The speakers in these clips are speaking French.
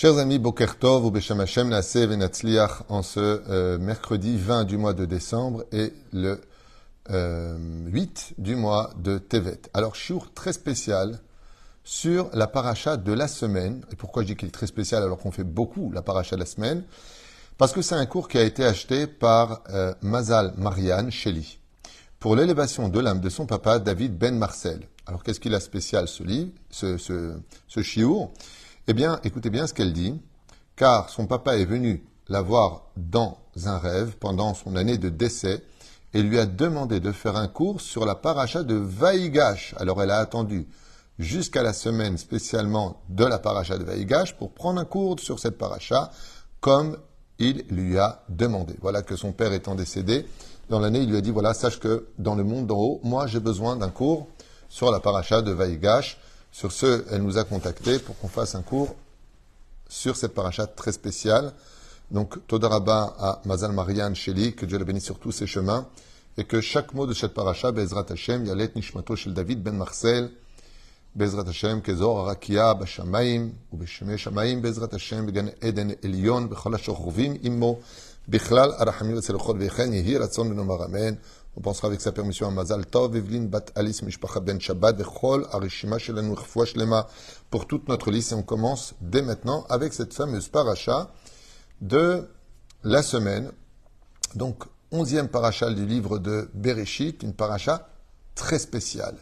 Chers amis, Boker Tov ou Beshem Hashem, Nasev et en ce euh, mercredi 20 du mois de décembre et le euh, 8 du mois de Tevet. Alors, chiour très spécial sur la paracha de la semaine. Et pourquoi je dis qu'il est très spécial alors qu'on fait beaucoup la paracha de la semaine? Parce que c'est un cours qui a été acheté par euh, Mazal Marianne Shelley pour l'élévation de l'âme de son papa David Ben Marcel. Alors, qu'est-ce qu'il a spécial ce livre, eh bien, écoutez bien ce qu'elle dit, car son papa est venu la voir dans un rêve pendant son année de décès et lui a demandé de faire un cours sur la paracha de Vaïgash. Alors elle a attendu jusqu'à la semaine spécialement de la paracha de Vaïgash pour prendre un cours sur cette paracha comme il lui a demandé. Voilà que son père étant décédé, dans l'année, il lui a dit, voilà, sache que dans le monde d'en haut, moi j'ai besoin d'un cours sur la paracha de Vaïgash. Sur ce, elle nous a contactés pour qu'on fasse un cours sur cette paracha très spéciale. Donc, Todaraba à Mazal Marianne Sheli, que Dieu le bénisse sur tous ses chemins, et que chaque mot de cette paracha, Bezrat Hashem, Yalet Nishmato Shel David Ben Marcel, Bezrat Hashem, Kezor Arakia, Bashamaim, ou Besheme Shamaim, Bezrat Hashem, Began Eden Elion, Bechol HaShochrovim, Immo, Bichlal Arachamim Vetzelochot Vechen, Yehi Ratzon Benomar Amen. On pensera avec sa permission à Mazal Tov, Evelyn, Bat Alice, Mishpacha Ben Shabbat, Vechol, Arishima, Shelanu, Shlema, pour toute notre liste. Et on commence dès maintenant avec cette fameuse paracha de la semaine. Donc, onzième paracha du livre de Bereshit, une paracha très spéciale.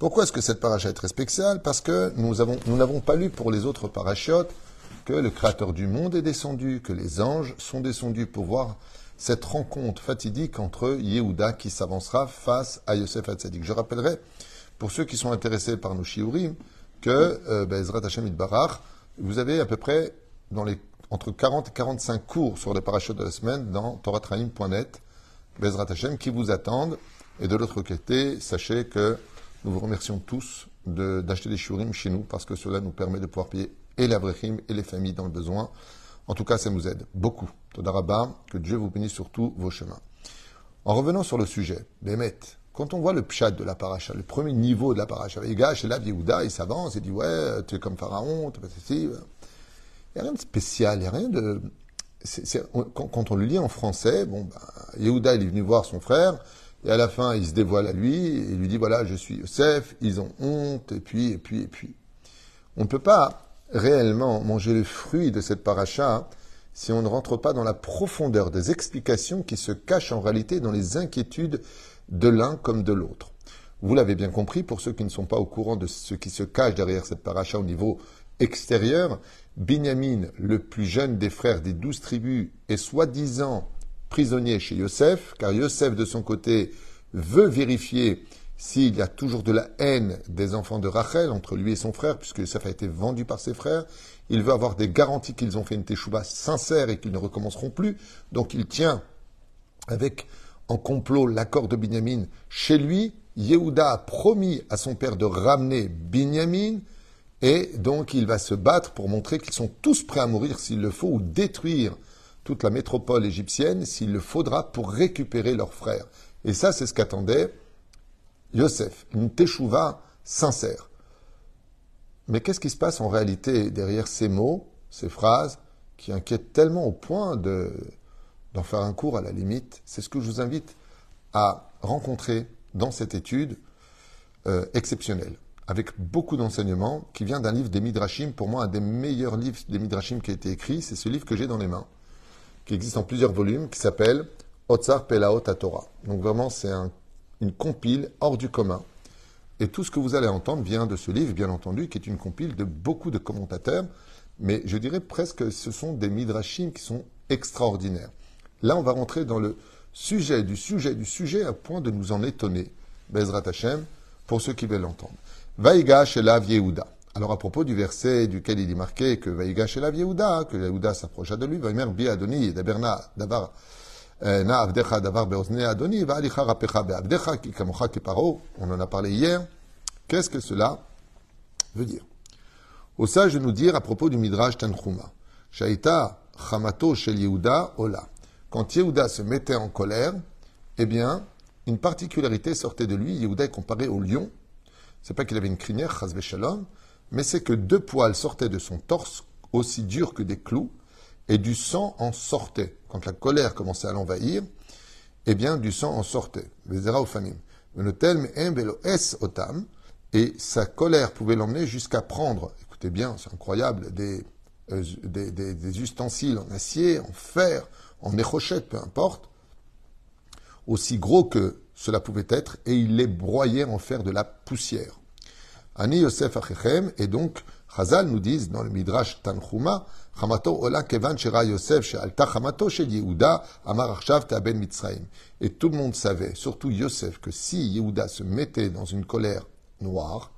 Pourquoi est-ce que cette paracha est très spéciale? Parce que nous nous n'avons pas lu pour les autres parachiotes que le Créateur du monde est descendu, que les anges sont descendus pour voir cette rencontre fatidique entre Yehuda qui s'avancera face à Yosef Hatzadik. Je rappellerai, pour ceux qui sont intéressés par nos shiurim, que euh, Bezrat Hashem Barach, vous avez à peu près entre 40 et 45 cours sur les parachutes de la semaine dans toratraim.net, Bezrat Hashem, qui vous attendent. Et de l'autre côté, sachez que nous vous remercions tous d'acheter des shiurim chez nous parce que cela nous permet de pouvoir payer et l'Avrechim et les familles dans le besoin. En tout cas, ça nous aide beaucoup. Todarabah, que Dieu vous bénisse sur tous vos chemins. En revenant sur le sujet, Bémet, quand on voit le pshat de la paracha, le premier niveau de la paracha, les gars, chez là, Yehuda, il s'avance, il dit Ouais, tu es comme Pharaon, tu es ceci. Il n'y a rien de spécial, il n'y a rien de. quand, on le lit en français, bon, ben, Yehuda, il est venu voir son frère, et à la fin, il se dévoile à lui, et il lui dit Voilà, je suis Yosef, ils ont honte, et puis, et puis, et puis. On ne peut pas réellement manger le fruit de cette paracha si on ne rentre pas dans la profondeur des explications qui se cachent en réalité dans les inquiétudes de l'un comme de l'autre. Vous l'avez bien compris, pour ceux qui ne sont pas au courant de ce qui se cache derrière cette paracha au niveau extérieur, Binyamin, le plus jeune des frères des douze tribus, est soi-disant prisonnier chez Yosef, car Yosef, de son côté, veut vérifier s'il y a toujours de la haine des enfants de Rachel entre lui et son frère, puisque Yosef a été vendu par ses frères, il veut avoir des garanties qu'ils ont fait une teshuva sincère et qu'ils ne recommenceront plus. Donc il tient avec en complot l'accord de Binyamin chez lui. Yehuda a promis à son père de ramener Binyamin et donc il va se battre pour montrer qu'ils sont tous prêts à mourir s'il le faut ou détruire toute la métropole égyptienne s'il le faudra pour récupérer leur frère. Et ça, c'est ce qu'attendait Yosef, une teshuva sincère. Mais qu'est-ce qui se passe en réalité derrière ces mots, ces phrases, qui inquiètent tellement au point de, d'en faire un cours à la limite? C'est ce que je vous invite à rencontrer dans cette étude euh, exceptionnelle, avec beaucoup d'enseignements, qui vient d'un livre des Midrashim, pour moi un des meilleurs livres des Midrashim qui a été écrit, c'est ce livre que j'ai dans les mains, qui existe en plusieurs volumes, qui s'appelle Otsar Pelaot Torah. Donc vraiment, c'est un une compile hors du commun. Et tout ce que vous allez entendre vient de ce livre, bien entendu, qui est une compile de beaucoup de commentateurs, mais je dirais presque que ce sont des midrashim qui sont extraordinaires. Là, on va rentrer dans le sujet du sujet du sujet à point de nous en étonner. Bezrat Hashem, pour ceux qui veulent l'entendre. Vaïgash et la Yehuda. Alors à propos du verset duquel il est marqué que Vaïgash et la Yehuda, que Yehuda s'approcha de lui, Vaimer bi Adoni, Daberna, Davar, on en a parlé hier. Qu'est-ce que cela veut dire? Au sage de nous dire à propos du Midrash Tanchuma, Shaita Chamato Shel Yehuda Ola. Quand Yehuda se mettait en colère, eh bien, une particularité sortait de lui. Yehuda est comparé au lion. C'est pas qu'il avait une crinière, Shalom, mais c'est que deux poils sortaient de son torse aussi durs que des clous, et du sang en sortait. Quand la colère commençait à l'envahir, eh bien, du sang en sortait. et sa colère pouvait l'emmener jusqu'à prendre, écoutez bien, c'est incroyable, des, euh, des, ustensiles en acier, en fer, en érochette, peu importe, aussi gros que cela pouvait être, et il les broyait en fer de la poussière. Ani Yosef Achechem, et donc, Chazal nous disent dans le Midrash Tanchuma, Et tout le monde savait, surtout Yosef, que si Yehuda se mettait dans une colère noire,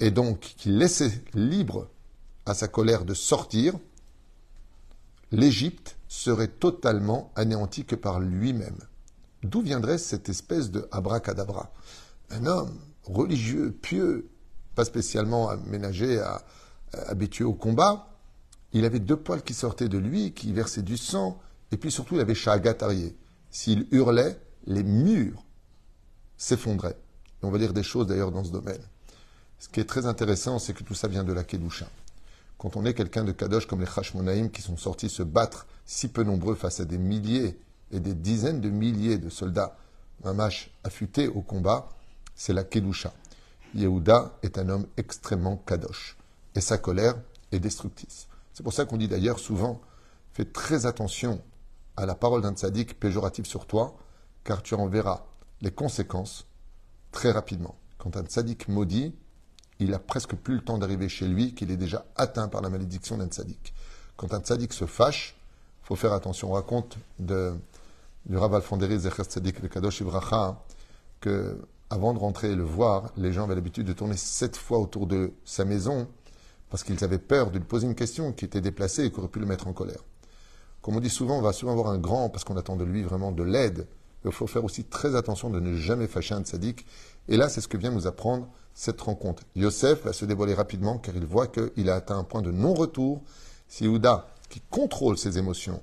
et donc qu'il laissait libre à sa colère de sortir, l'Égypte serait totalement anéantie que par lui-même. D'où viendrait cette espèce de abracadabra? Un homme religieux, pieux, pas spécialement aménagé, habitué au combat, il avait deux poils qui sortaient de lui, qui versaient du sang, et puis surtout il avait Shagatarié. S'il hurlait, les murs s'effondraient. on va dire des choses d'ailleurs dans ce domaine. Ce qui est très intéressant, c'est que tout ça vient de la Kedusha. Quand on est quelqu'un de Kadosh comme les Hashmonaïm qui sont sortis se battre si peu nombreux face à des milliers et des dizaines de milliers de soldats mamash affûtés au combat, c'est la Kedusha. Yehuda est un homme extrêmement kadosh et sa colère est destructrice. C'est pour ça qu'on dit d'ailleurs souvent fais très attention à la parole d'un tzaddik péjoratif sur toi, car tu en verras les conséquences très rapidement. Quand un tzaddik maudit, il a presque plus le temps d'arriver chez lui qu'il est déjà atteint par la malédiction d'un tzaddik. Quand un tzaddik se fâche, faut faire attention. On raconte du Rav Alfonderi Zecher Tzadik le Kadosh Ibracha que avant de rentrer et le voir, les gens avaient l'habitude de tourner sept fois autour de sa maison parce qu'ils avaient peur de lui poser une question qui était déplacée et qui aurait pu le mettre en colère. Comme on dit souvent, on va souvent avoir un grand parce qu'on attend de lui vraiment de l'aide. Il faut faire aussi très attention de ne jamais fâcher un tzaddik. Et là, c'est ce que vient nous apprendre cette rencontre. Yosef va se dévoiler rapidement car il voit qu'il a atteint un point de non-retour. Si Ouda, qui contrôle ses émotions,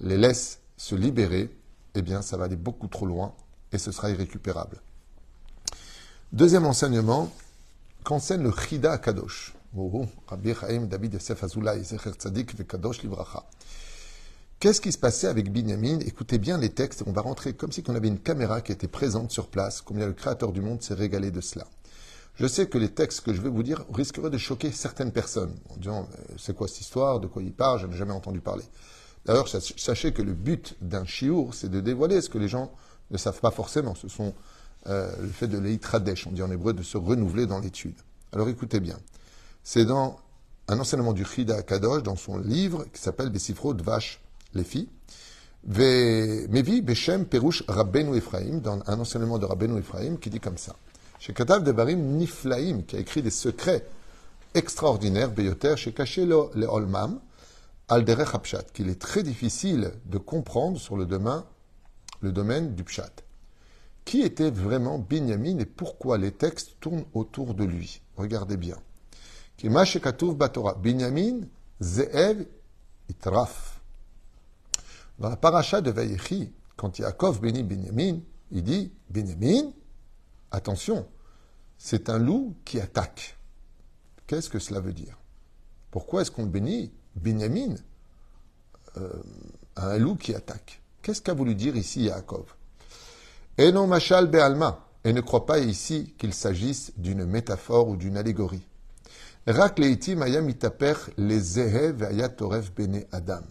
les laisse se libérer, eh bien, ça va aller beaucoup trop loin et ce sera irrécupérable. Deuxième enseignement, qu'enseigne le Chida Kadosh. Qu'est-ce qui se passait avec Binyamin? Écoutez bien les textes, on va rentrer comme si on avait une caméra qui était présente sur place, combien le Créateur du monde s'est régalé de cela. Je sais que les textes que je vais vous dire risqueraient de choquer certaines personnes, en disant c'est quoi cette histoire, de quoi il parle, je n'ai jamais entendu parler. D'ailleurs, sachez que le but d'un chiour, c'est de dévoiler ce que les gens ne savent pas forcément. Ce sont euh, le fait de l'eitradesh, on dit en hébreu, de se renouveler dans l'étude. Alors écoutez bien. C'est dans un enseignement du Chida Kadosh, dans son livre qui s'appelle Besifro Dvash Lefi. Mevi Beshem Perush Rabbeinu Ephraim, dans un enseignement de Rabbeinu Ephraim qui dit comme ça. Chez Katav de Barim Niflaim, qui a écrit des secrets extraordinaires, Beyoter, chez Caché le Olmam, Alderech Hapshat, qu'il est très difficile de comprendre sur le le domaine du Pshat. Qui était vraiment Binyamin et pourquoi les textes tournent autour de lui? Regardez bien. Dans la paracha de Vayechi, quand Yaakov bénit Binyamin, il dit Binyamin, attention, c'est un loup qui attaque. Qu'est-ce que cela veut dire? Pourquoi est-ce qu'on bénit Binyamin euh, un loup qui attaque? Qu'est-ce qu'a voulu dire ici Yaakov? Et non machal be'alma. Et ne crois pas ici qu'il s'agisse d'une métaphore ou d'une allégorie. Rak mayam les bene Adam.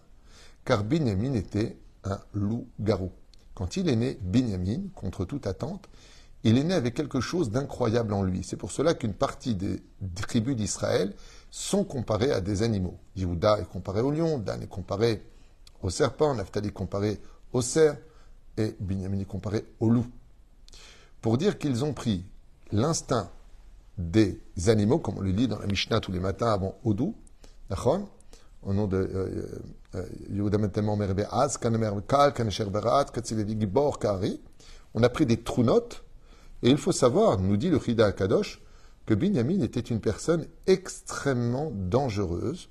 Car Binyamin était un loup-garou. Quand il est né, Binyamin, contre toute attente, il est né avec quelque chose d'incroyable en lui. C'est pour cela qu'une partie des tribus d'Israël sont comparés à des animaux. Yehuda est comparé au lion, Dan est comparé au serpent, Naphtali est comparé au cerf, et Binyamin est comparé au loup. Pour dire qu'ils ont pris l'instinct des animaux, comme on le lit dans la Mishnah tous les matins avant Odou, au nom de euh, euh, Yehuda on a pris des trous notes, et il faut savoir, nous dit le Chida Kadosh, que Binyamin était une personne extrêmement dangereuse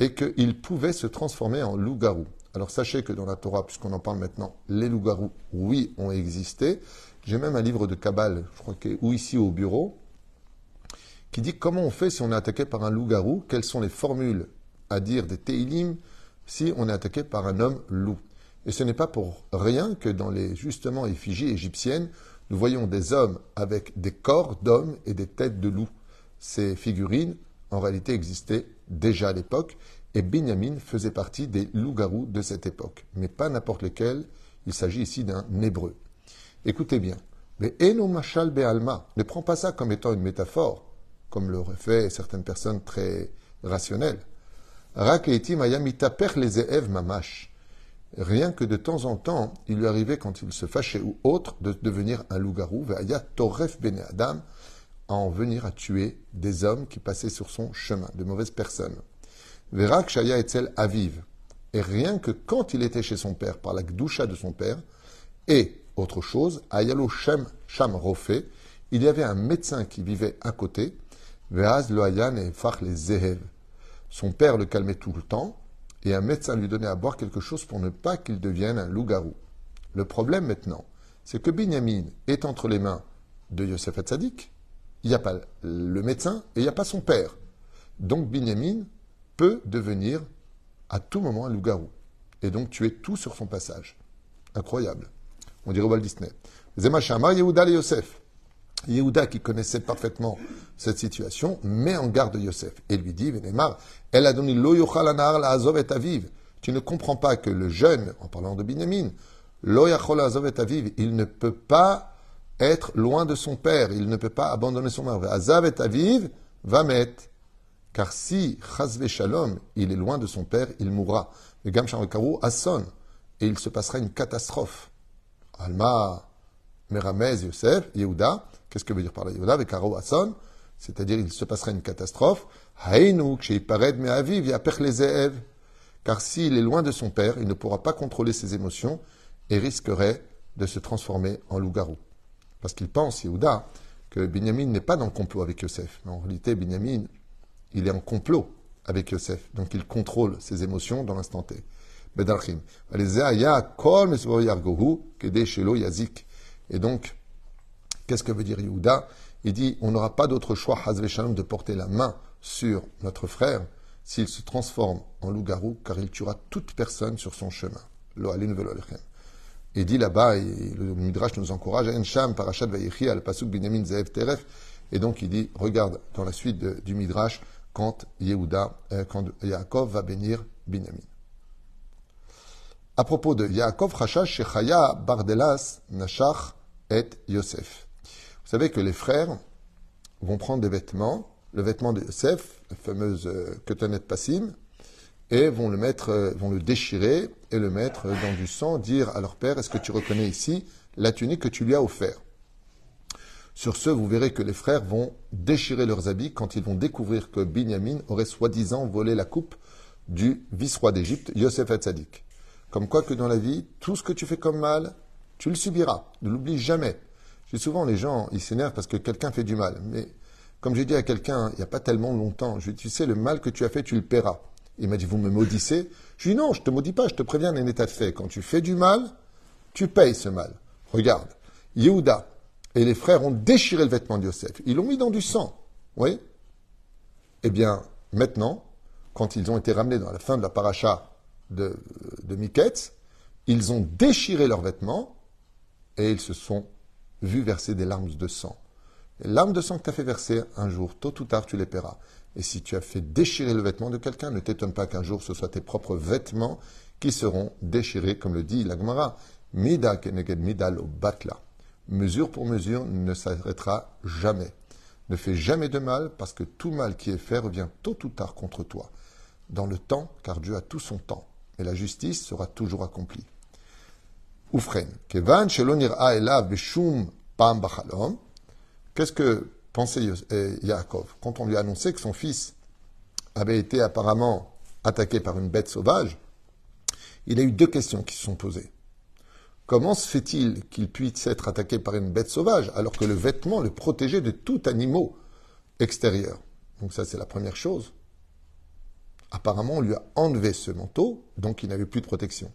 et qu'il pouvait se transformer en loup-garou. Alors sachez que dans la Torah, puisqu'on en parle maintenant, les loups-garous, oui, ont existé. J'ai même un livre de Kabbale, je crois qu'il ou ici au bureau, qui dit comment on fait si on est attaqué par un loup-garou, quelles sont les formules à dire des Teilim si on est attaqué par un homme loup. Et ce n'est pas pour rien que dans les justement effigies égyptiennes, nous voyons des hommes avec des corps d'hommes et des têtes de loups. Ces figurines, en réalité, existaient déjà à l'époque, et Binyamin faisait partie des loups-garous de cette époque, mais pas n'importe lequel, il s'agit ici d'un hébreu. Écoutez bien, mais Eno Machal Be'alma, ne prends pas ça comme étant une métaphore, comme l'auraient fait certaines personnes très rationnelles. Mamash. Rien que de temps en temps, il lui arrivait, quand il se fâchait ou autre, de devenir un loup-garou, Ve'aya Toref Adam, à en venir à tuer des hommes qui passaient sur son chemin, de mauvaises personnes. Verak Shaya Etzel Aviv. Et rien que quand il était chez son père, par la gdoucha de son père, et autre chose, Shem Sham Rofé, il y avait un médecin qui vivait à côté, Veaz Loayan et Fach les Zehev. Son père le calmait tout le temps, et un médecin lui donnait à boire quelque chose pour ne pas qu'il devienne un loup-garou. Le problème maintenant, c'est que Binyamin est entre les mains de Yosef Hatzadik, il n'y a pas le médecin et il n'y a pas son père. Donc Binyamin peut devenir à tout moment un loup-garou et donc tuer tout sur son passage. Incroyable. On dirait Walt Disney. Yosef. Yehuda, qui connaissait parfaitement cette situation, met en garde Yosef et lui dit, elle a donné lo la azov et aviv. Tu ne comprends pas que le jeune, en parlant de Binyamin, lo azov et aviv, il ne peut pas être loin de son père, il ne peut pas abandonner son père. Azav et aviv va mettre. Car si, chazve shalom, il est loin de son père, il mourra. Le. Et il se passera une catastrophe. Alma, Meramez, Yosef, Yehuda. Qu'est-ce que veut dire par là? Yehuda avec Karo Asson C'est-à-dire, il se passera une catastrophe. Me aviv, Car s'il est loin de son père, il ne pourra pas contrôler ses émotions et risquerait de se transformer en loup-garou. Parce qu'il pense, Yehuda, que Binyamin n'est pas dans le complot avec Yosef. Mais en réalité, Binyamin, il est en complot avec Yosef. Donc il contrôle ses émotions dans l'instant T. Et donc, qu'est-ce que veut dire Yehuda? Il dit on n'aura pas d'autre choix, Shalom, de porter la main sur notre frère s'il se transforme en loup-garou, car il tuera toute personne sur son chemin. Et dit là-bas, et le Midrash nous encourage, Ensham, Parashat Vayechi, al Pasuk Binyamin Zeev Teref. Et donc il dit, regarde dans la suite du Midrash, quand Yehuda, euh, quand Yaakov va bénir Binyamin. À propos de Yaakov Rachash Shechaya Bardelas Nashach et Yosef. Vous savez que les frères vont prendre des vêtements, le vêtement de Yosef, la fameuse euh, Ketonet Passim, et vont le mettre, euh, vont le déchirer et le mettre dans du sang, dire à leur père, est-ce que tu reconnais ici la tunique que tu lui as offert? Sur ce, vous verrez que les frères vont déchirer leurs habits quand ils vont découvrir que Binyamin aurait soi-disant volé la coupe du vice-roi d'Égypte, Yosef Hatzadik. Comme quoi que dans la vie, tout ce que tu fais comme mal, tu le subiras. Ne l'oublie jamais. J'ai souvent les gens, ils s'énervent parce que quelqu'un fait du mal. Mais comme j'ai dit à quelqu'un il n'y a pas tellement longtemps, je lui tu sais, le mal que tu as fait, tu le paieras. Il m'a dit, vous me maudissez Je lui dis, non, je te maudis pas, je te préviens d'un état de fait. Quand tu fais du mal, tu payes ce mal. Regarde, Yehuda et les frères ont déchiré le vêtement de Yosef. Ils l'ont mis dans du sang. Oui Eh bien, maintenant, quand ils ont été ramenés dans la fin de la paracha de, de Miketz, ils ont déchiré leurs vêtements et ils se sont vus verser des larmes de sang. Les larmes de sang que tu as fait verser, un jour, tôt ou tard, tu les paieras. Et si tu as fait déchirer le vêtement de quelqu'un, ne t'étonne pas qu'un jour ce soit tes propres vêtements qui seront déchirés, comme le dit la Gemara. Mida keneged midal batla. Mesure pour mesure ne s'arrêtera jamais. Ne fais jamais de mal, parce que tout mal qui est fait revient tôt ou tard contre toi. Dans le temps, car Dieu a tout son temps et la justice sera toujours accomplie. Oufren, kevan shelonir elav beshum pam bachalom. Qu'est-ce que pensait eh, Yaakov quand on lui a annoncé que son fils avait été apparemment attaqué par une bête sauvage? Il a eu deux questions qui se sont posées. Comment se fait-il qu'il puisse être attaqué par une bête sauvage alors que le vêtement le protégeait de tout animal extérieur? Donc ça c'est la première chose. Apparemment, on lui a enlevé ce manteau, donc il n'avait plus de protection.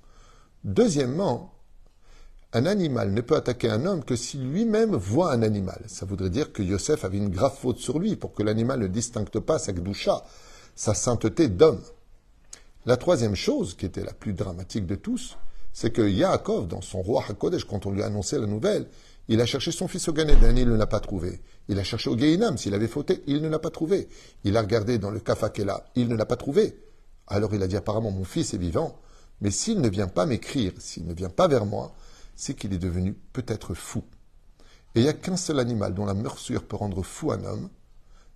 Deuxièmement, un animal ne peut attaquer un homme que si lui-même voit un animal. Ça voudrait dire que Yosef avait une grave faute sur lui pour que l'animal ne distingue pas sa gdoucha, sa sainteté d'homme. La troisième chose, qui était la plus dramatique de tous, c'est que Yaakov, dans son roi HaKodesh, quand on lui a annoncé la nouvelle, il a cherché son fils au Gan il ne l'a pas trouvé. Il a cherché au Gehinam, s'il avait fauté, il ne l'a pas trouvé. Il a regardé dans le Kafakela, il ne l'a pas trouvé. Alors il a dit apparemment, mon fils est vivant, mais s'il ne vient pas m'écrire, s'il ne vient pas vers moi, c'est qu'il est devenu peut-être fou. Et il n'y a qu'un seul animal dont la morsure peut rendre fou un homme,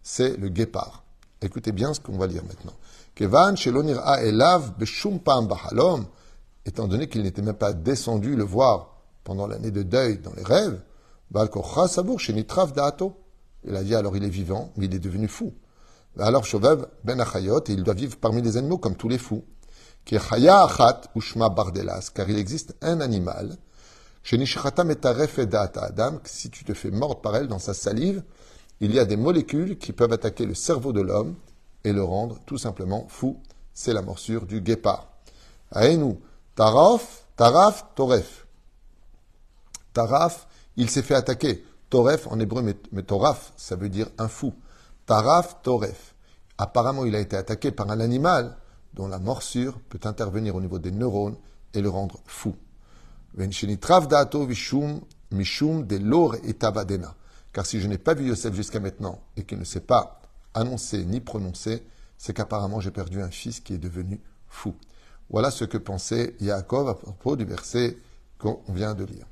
c'est le guépard. Écoutez bien ce qu'on va lire maintenant. Kevan elav bahalom, étant donné qu'il n'était même pas descendu le voir pendant l'année de deuil dans les rêves, il a dit alors il est vivant, mais il est devenu fou. Alors Shovev ben Achayot, et il doit vivre parmi les animaux comme tous les fous. Bardelas, car il existe un animal, si tu te fais mordre par elle dans sa salive, il y a des molécules qui peuvent attaquer le cerveau de l'homme et le rendre tout simplement fou. C'est la morsure du guépard. Aenu, taraf, taraf, toref. Taraf, il s'est fait attaquer. Toref en hébreu, mais, Toraf, ça veut dire un fou. Taraf, Toref. Apparemment, il a été attaqué par un animal dont la morsure peut intervenir au niveau des neurones et le rendre fou. Mishum de et Car si je n'ai pas vu Yosef jusqu'à maintenant et qu'il ne s'est pas annoncé ni prononcé, c'est qu'apparemment j'ai perdu un fils qui est devenu fou. Voilà ce que pensait Yaakov à propos du verset qu'on vient de lire.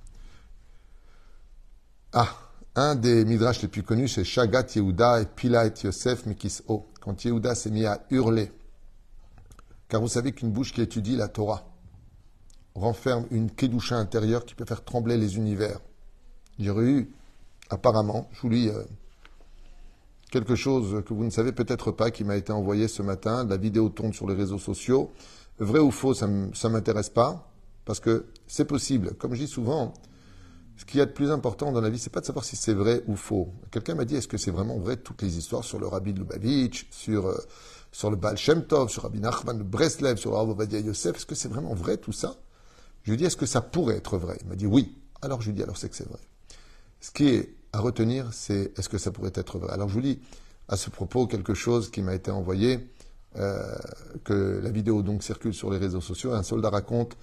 Ah, un des midrash les plus connus, c'est Shagat Yehuda et Pila Yosef O. Quand Yehuda s'est mis à hurler, car vous savez qu'une bouche qui étudie la Torah renferme une kedusha intérieure qui peut faire trembler les univers. J'aurais eu, apparemment, je vous lis euh, quelque chose que vous ne savez peut-être pas, qui m'a été envoyé ce matin. La vidéo tourne sur les réseaux sociaux. Vrai ou faux, ça ne m'intéresse pas, parce que c'est possible. Comme je dis souvent, ce qui y a de plus important dans la vie, c'est pas de savoir si c'est vrai ou faux. Quelqu'un m'a dit, est-ce que c'est vraiment vrai toutes les histoires sur le Rabbi de Lubavitch, sur, euh, sur le Baal Shem Tov, sur Rabbi Nachman de Breslev, sur Rav Yosef, est-ce que c'est vraiment vrai tout ça? Je lui dis, est-ce que ça pourrait être vrai? Il m'a dit oui. Alors je lui dis, alors c'est que c'est vrai. Ce qui est à retenir, c'est est-ce que ça pourrait être vrai? Alors je vous lis à ce propos quelque chose qui m'a été envoyé, euh, que la vidéo donc circule sur les réseaux sociaux. Un soldat raconte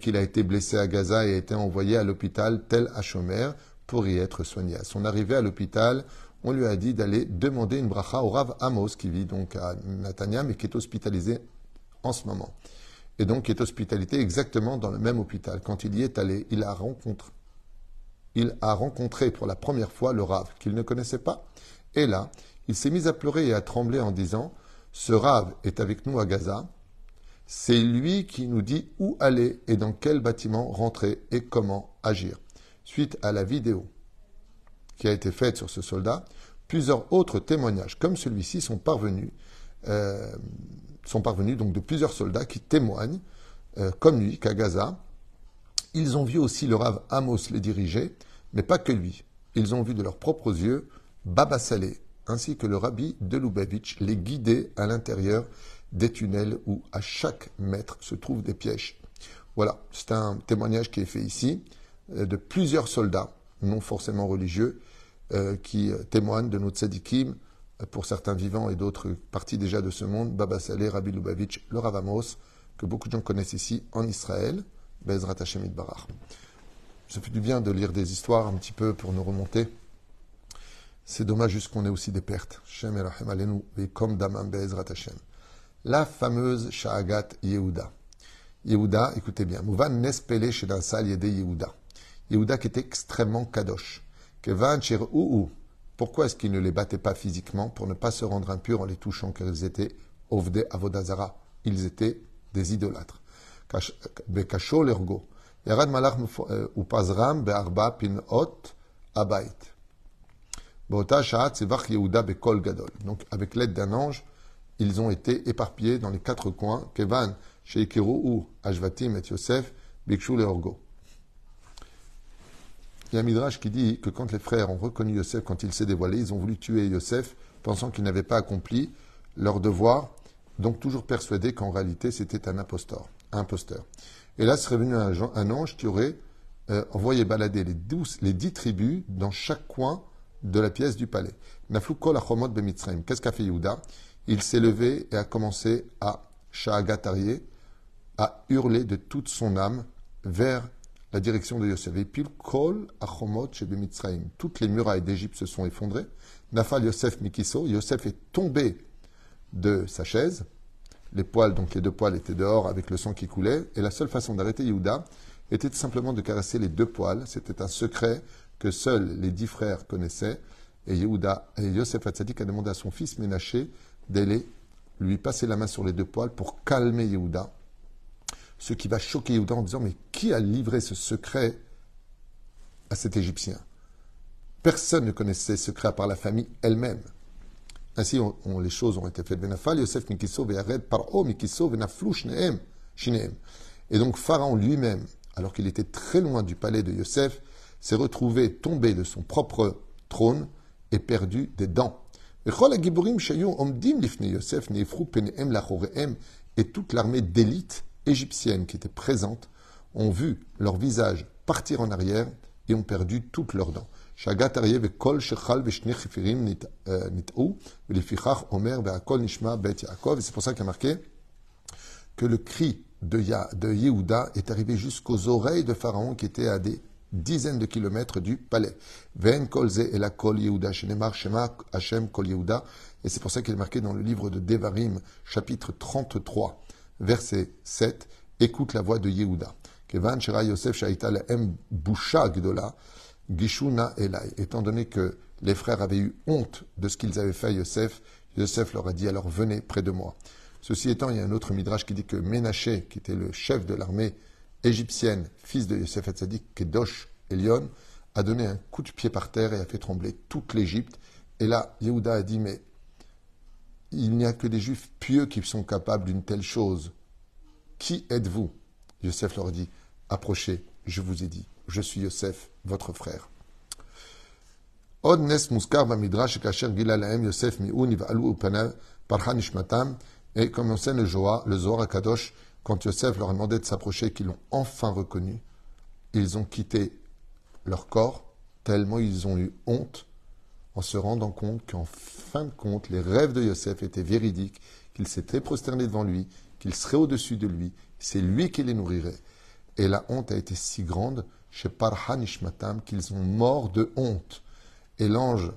qu'il a été blessé à Gaza et a été envoyé à l'hôpital Tel Hachomer pour y être soigné. À son arrivée à l'hôpital, on lui a dit d'aller demander une bracha au Rav Amos, qui vit donc à Natania, mais qui est hospitalisé en ce moment. Et donc, qui est hospitalisé exactement dans le même hôpital. Quand il y est allé, il a rencontré, il a rencontré pour la première fois le Rav, qu'il ne connaissait pas. Et là, il s'est mis à pleurer et à trembler en disant, ce Rav est avec nous à Gaza, c'est lui qui nous dit où aller et dans quel bâtiment rentrer et comment agir. Suite à la vidéo qui a été faite sur ce soldat, plusieurs autres témoignages comme celui-ci sont parvenus, euh, sont parvenus donc de plusieurs soldats qui témoignent, euh, comme lui, qu'à Gaza, ils ont vu aussi le Rav Amos les diriger, mais pas que lui. Ils ont vu de leurs propres yeux Baba Saleh ainsi que le rabbi de Lubavitch les guider à l'intérieur des tunnels où à chaque mètre se trouvent des pièges. Voilà, c'est un témoignage qui est fait ici euh, de plusieurs soldats, non forcément religieux, euh, qui témoignent de notre tzadikim, pour certains vivants et d'autres partis déjà de ce monde, Baba Saleh, Rabbi Lubavitch, le Ravamos, que beaucoup de gens connaissent ici en Israël, Bezrat Hashem Barar. Ça fait du bien de lire des histoires un petit peu pour nous remonter. C'est dommage juste qu'on ait aussi des pertes. Shem Alenu, comme Damam Bezrat la fameuse Sha'agat Yehuda. Yehuda, écoutez bien, Mouvan Nespele chez Yede Yehuda. Yehuda qui était extrêmement kadosh. Kevan ou Pourquoi est-ce qu'il ne les battait pas physiquement pour ne pas se rendre impurs en les touchant car ils étaient Ovde Avodazara? Ils étaient des idolâtres. Bekasho lergo. Yarad malach upazram be'arba pinot abait. Donc avec l'aide d'un ange, ils ont été éparpillés dans les quatre coins, Kevan, Sheikiru ou Ashvatim et Yosef, Bikshu. Il y a un midrash qui dit que quand les frères ont reconnu Yosef, quand il s'est dévoilé, ils ont voulu tuer Yosef, pensant qu'ils n'avaient pas accompli leur devoir, donc toujours persuadés qu'en réalité c'était un imposteur. Imposteur. Et là serait venu un, ange qui aurait euh, envoyé balader les, dix tribus dans chaque coin de la pièce du palais. Qu'est-ce qu'a fait Yehuda? Il s'est levé et a commencé à Shaagatarié, a hurlé de toute son âme vers la direction de Yosef. Et puis, Kol Achomot chez Mitzrayim. Toutes les murailles d'Égypte se sont effondrées. Nafal Yosef Mikiso. Yosef est tombé de sa chaise. Les poils, donc les deux poils, étaient dehors avec le sang qui coulait. Et la seule façon d'arrêter Yehuda était simplement de caresser les deux poils. C'était un secret que seuls les dix frères connaissaient. Et Yehuda, et Yosef Hatzadik a demandé à son fils Ménaché d'aller lui passer la main sur les deux poils pour calmer Yehuda ce qui va choquer Yehuda en disant Mais qui a livré ce secret à cet Égyptien? Personne ne connaissait ce secret à part la famille elle-même. Ainsi, les choses ont été faites. Yosef Mikiso Paro Mikiso Shneem. Et donc, Pharaon lui-même, alors qu'il était très loin du palais de Yosef, s'est retrouvé tombé de son propre trône et perdu des dents. Et toute l'armée d'élite égyptiennes qui étaient présentes ont vu leur visage partir en arrière et ont perdu toutes leurs dents. Et c'est pour ça qu'il y a marqué que le cri de, de Yehuda est arrivé jusqu'aux oreilles de Pharaon qui était à des dizaines de kilomètres du palais. Et c'est pour ça qu'il est marqué dans le livre de Devarim, chapitre 33 verset 7, écoute la voix de Yehuda. Kevan Shira Yosef Shaita M. Boucha Gdola, Gishuna Elai. Étant donné que les frères avaient eu honte de ce qu'ils avaient fait à Yosef, Yosef leur a dit alors venez près de moi. Ceci étant, il y a un autre midrash qui dit que Ménaché, qui était le chef de l'armée égyptienne, fils de Yosef Hatzadik, Kedosh Elion, a donné un coup de pied par terre et a fait trembler toute l'Égypte. Et là, Yehuda a dit, mais il n'y a que des juifs pieux qui sont capables d'une telle chose. Qui êtes-vous? Yosef leur dit Approchez, je vous ai dit, je suis Yosef, votre frère. Nes muskar midrash kasher gila laem Yosef mi'un yiv'alu upanav parha nishmatam. Et comme on sait le Zohar, le Zohar Kadosh, quand Yosef leur a demandé de s'approcher, qu'ils l'ont enfin reconnu, ils ont quitté leur corps tellement ils ont eu honte en se rendant compte qu'en fin de compte, les rêves de Yosef étaient véridiques, qu'il s'était prosterné devant lui, qu'il serait au-dessus de lui, c'est lui qui les nourrirait. Et la honte a été si grande chez Parhanishmatam qu'ils ont mort de honte. Et l'ange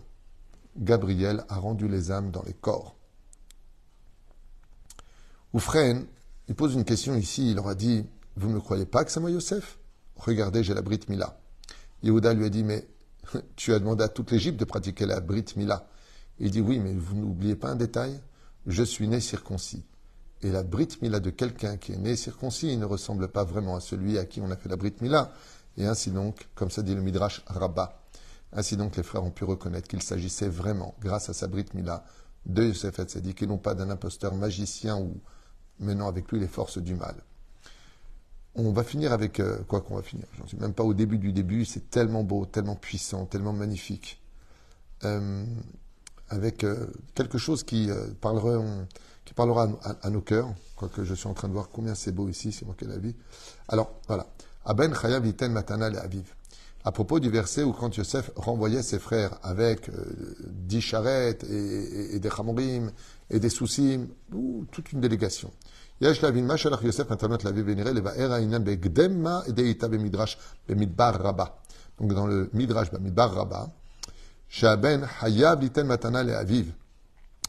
Gabriel a rendu les âmes dans les corps. Oufren, il pose une question ici, il leur a dit Vous ne me croyez pas que c'est moi Yosef Regardez, j'ai la Brit Mila. Yehuda lui a dit Mais tu as demandé à toute l'Égypte de pratiquer la Brit Mila. Il dit oui, mais vous n'oubliez pas un détail. Je suis né circoncis. Et la Brit Mila de quelqu'un qui est né circoncis ne ressemble pas vraiment à celui à qui on a fait la Brit Mila. Et ainsi donc, comme ça dit le Midrash Rabbah, ainsi donc les frères ont pu reconnaître qu'il s'agissait vraiment, grâce à sa Brit Mila, de Yosef Hatzadik et non pas d'un imposteur magicien ou menant avec lui les forces du mal. On va finir avec euh, quoi qu'on va finir. J'en suis même pas au début du début. C'est tellement beau, tellement puissant, tellement magnifique. Euh, avec euh, quelque chose qui, parlera, qui parlera à, nos cœurs. Quoique je suis en train de voir combien c'est beau ici, c'est moi qui l'ai vu. Alors, voilà. Aben Chayav Iten Matana le Aviv. À propos du verset où quand Yosef renvoyait ses frères avec dix charrettes et, des chamorim et des soucis, toute une délégation. Donc dans le Midrash Rabba, Shaben Hayab Liten Matana le Aviv.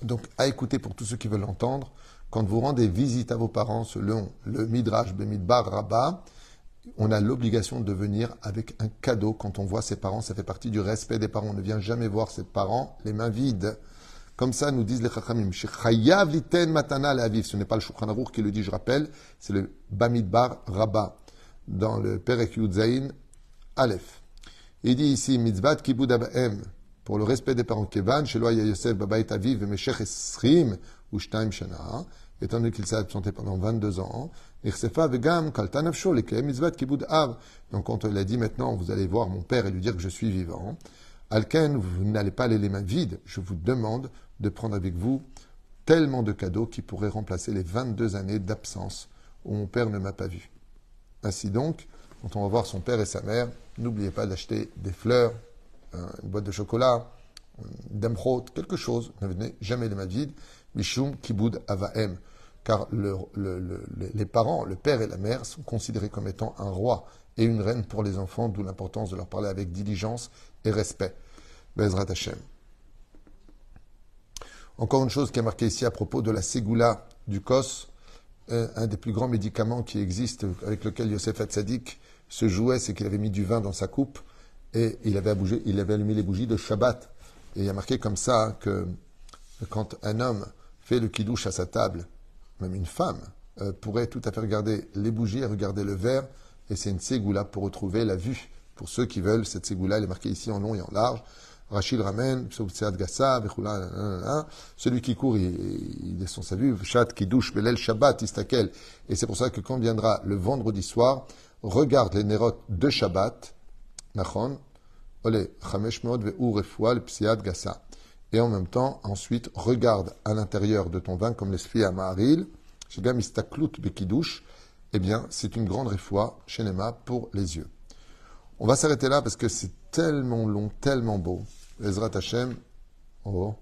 Donc à écouter pour tous ceux qui veulent l'entendre, quand vous rendez visite à vos parents selon le Midrash Bamidbar Rabba, on a l'obligation de venir avec un cadeau quand on voit ses parents. Ça fait partie du respect des parents. On ne vient jamais voir ses parents les mains vides. Comme ça, nous disent les Chachamim. matana le Ce n'est pas le Shulchan qui le dit, je rappelle. C'est le Bamidbar Rabba dans le Perek Yudzaïn Aleph. Il dit ici, mitzvat kibud abaem, pour le respect des parents Kevan, chez Yosef babayit aviv meshech esrim ou shana, étant donné qu'il s'est absenté pendant 22 ans. Donc quand il a dit maintenant, vous allez voir mon père et lui dire que je suis vivant, Alken, vous n'allez pas aller les mains vides. Je vous demande de prendre avec vous tellement de cadeaux qui pourraient remplacer les 22 années d'absence où mon père ne m'a pas vu. Ainsi donc, quand on va voir son père et sa mère, n'oubliez pas d'acheter des fleurs, une boîte de chocolat, d'emrot, quelque chose. Ne venez jamais les mains vides. Mishum kibud avaem. car les parents, le père et la mère, sont considérés comme étant un roi et une reine pour les enfants, d'où l'importance de leur parler avec diligence et respect. Bezrat Hashem. Encore une chose qui est marquée ici à propos de la ségoula du Kos, euh, un des plus grands médicaments qui existent, avec lequel Yosef Hatzadik se jouait, c'est qu'il avait mis du vin dans sa coupe et il avait, allumé les bougies de Shabbat. Et il a marqué comme ça que quand un homme fait le kidouche à sa table, même une femme euh, pourrait tout à fait regarder les bougies et regarder le verre, et c'est une ségoula pour retrouver la vue. Pour ceux qui veulent, cette ségoula, elle est marquée ici en long et en large. Rachid ramène, celui qui court, il, descend sa vue, chat qui douche, belel shabbat, istakel. Et c'est pour ça que quand viendra le vendredi soir, regarde les nérotes de Shabbat, nachon, ole, gassa et en même temps, ensuite, regarde à l'intérieur de ton vin, comme l'esprit à Maharil, Mistaklut Bekidouche, eh bien, c'est une grande réfoua chez Nema pour les yeux. On va s'arrêter là parce que c'est tellement long, tellement beau. Ezrat Hashem, oh.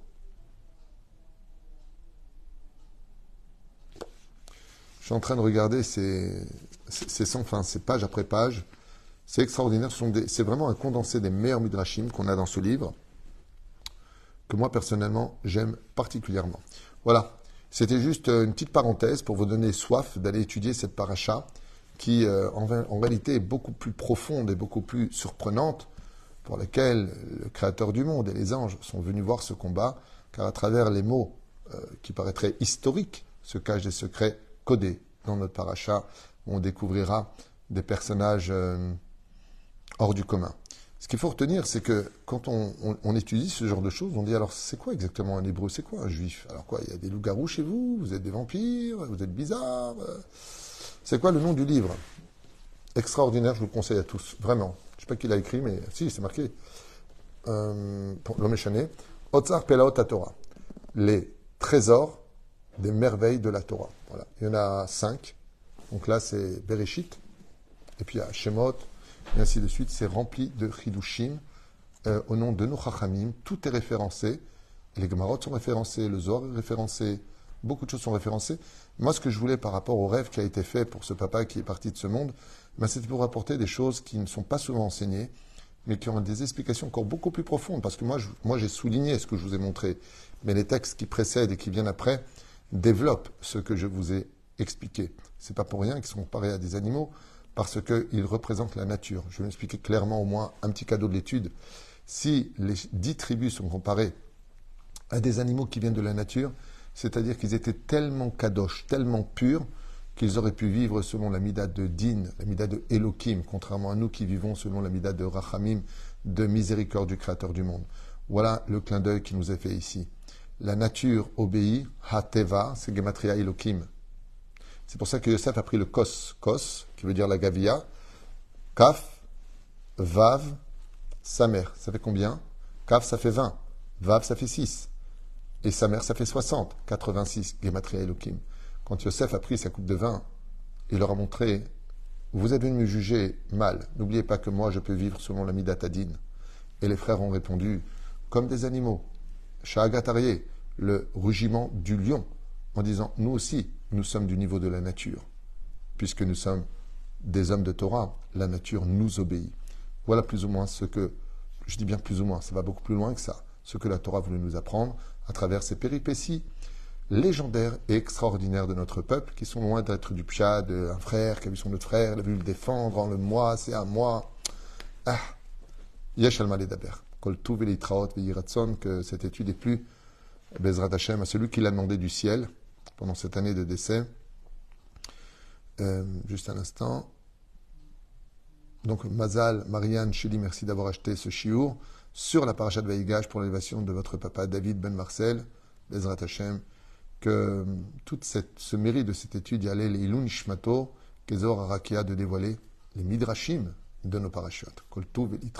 Je suis en train de regarder, c'est sans fin, c'est page après page. C'est extraordinaire. C'est vraiment un condensé des meilleurs midrashim qu'on a dans ce livre que moi personnellement j'aime particulièrement. Voilà, c'était juste euh, une petite parenthèse pour vous donner soif d'aller étudier cette paracha qui euh, en, réalité est beaucoup plus profonde et beaucoup plus surprenante, pour laquelle le Créateur du monde et les anges sont venus voir ce combat, car à travers les mots euh, qui paraîtraient historiques se cachent des secrets codés dans notre paracha, où on découvrira des personnages hors du commun. Ce qu'il faut retenir, c'est que quand on, étudie ce genre de choses, on dit alors c'est quoi exactement un hébreu? C'est quoi un juif? Alors quoi Il y a des loups-garous chez vous? Vous êtes des vampires? Vous êtes bizarres? C'est quoi le nom du livre? Extraordinaire, je vous le conseille à tous, vraiment. Je sais pas qui l'a écrit, mais si, c'est marqué. Euh, L'homme échané. Otsar Pelaot Torah. Les trésors des merveilles de la Torah. Voilà. Il y en a cinq. Donc là, c'est Bereshit. Et puis il y a Shemot, et ainsi de suite. C'est rempli de chidushim euh, au nom de nos chachamim. Tout est référencé. Les Gemarot sont référencés, le Zohar est référencé, beaucoup de choses sont référencées. Moi, ce que je voulais par rapport au rêve qui a été fait pour ce papa qui est parti de ce monde, ben, c'était pour apporter des choses qui ne sont pas souvent enseignées, mais qui ont des explications encore beaucoup plus profondes. Parce que moi, j'ai souligné ce que je vous ai montré, mais les textes qui précèdent et qui viennent après développent ce que je vous ai expliqué. C'est pas pour rien qu'ils sont comparés à des animaux parce qu'il représente la nature. Je vais m'expliquer clairement au moins un petit cadeau de l'étude. Si les dix tribus sont comparées à des animaux qui viennent de la nature, c'est-à-dire qu'ils étaient tellement kadosh, tellement purs, qu'ils auraient pu vivre selon la mida de Din, la mida de Elohim, contrairement à nous qui vivons selon la mida de Rachamim, de miséricorde du Créateur du monde. Voilà le clin d'œil qui nous est fait ici. La nature obéit, Hateva, c'est Gematria Elohim, c'est pour ça que Yosef a pris le kos, kos, qui veut dire la gavia, kaf, vav, samer. Ça fait combien? Kaf, ça fait 20. Vav, ça fait 6. Et samer, ça fait 60. 86, Gematria Elohim. Quand Yosef a pris sa coupe de vin, il leur a montré Vous êtes venus me juger mal. N'oubliez pas que moi, je peux vivre selon la Midatadine. Et les frères ont répondu Comme des animaux. Sha'agatarié, le rugiment du lion, en disant Nous aussi, nous sommes du niveau de la nature. Puisque nous sommes des hommes de Torah, la nature nous obéit. Voilà plus ou moins ce que, je dis bien plus ou moins, ça va beaucoup plus loin que ça, ce que la Torah voulait nous apprendre à travers ces péripéties légendaires et extraordinaires de notre peuple, qui sont loin d'être du pshad, un frère qui a vu son autre frère, il a vu le défendre, en le moi, c'est à moi. Ah, yesh daber. Kol que cette étude est plus Bezrat Hashem à celui qui l'a demandé du ciel, pendant cette année de décès. Euh, juste un instant. Donc, Mazal, Marianne, Chili, merci d'avoir acheté ce chiour sur la paracha de Vaïgage pour l'élévation de votre papa David Ben Marcel, Bezrat Hashem, que euh, tout ce mérite de cette étude y allait les Ilun Shmato, Kezor Arakia de dévoiler les Midrashim de nos parachutes. Koltuv et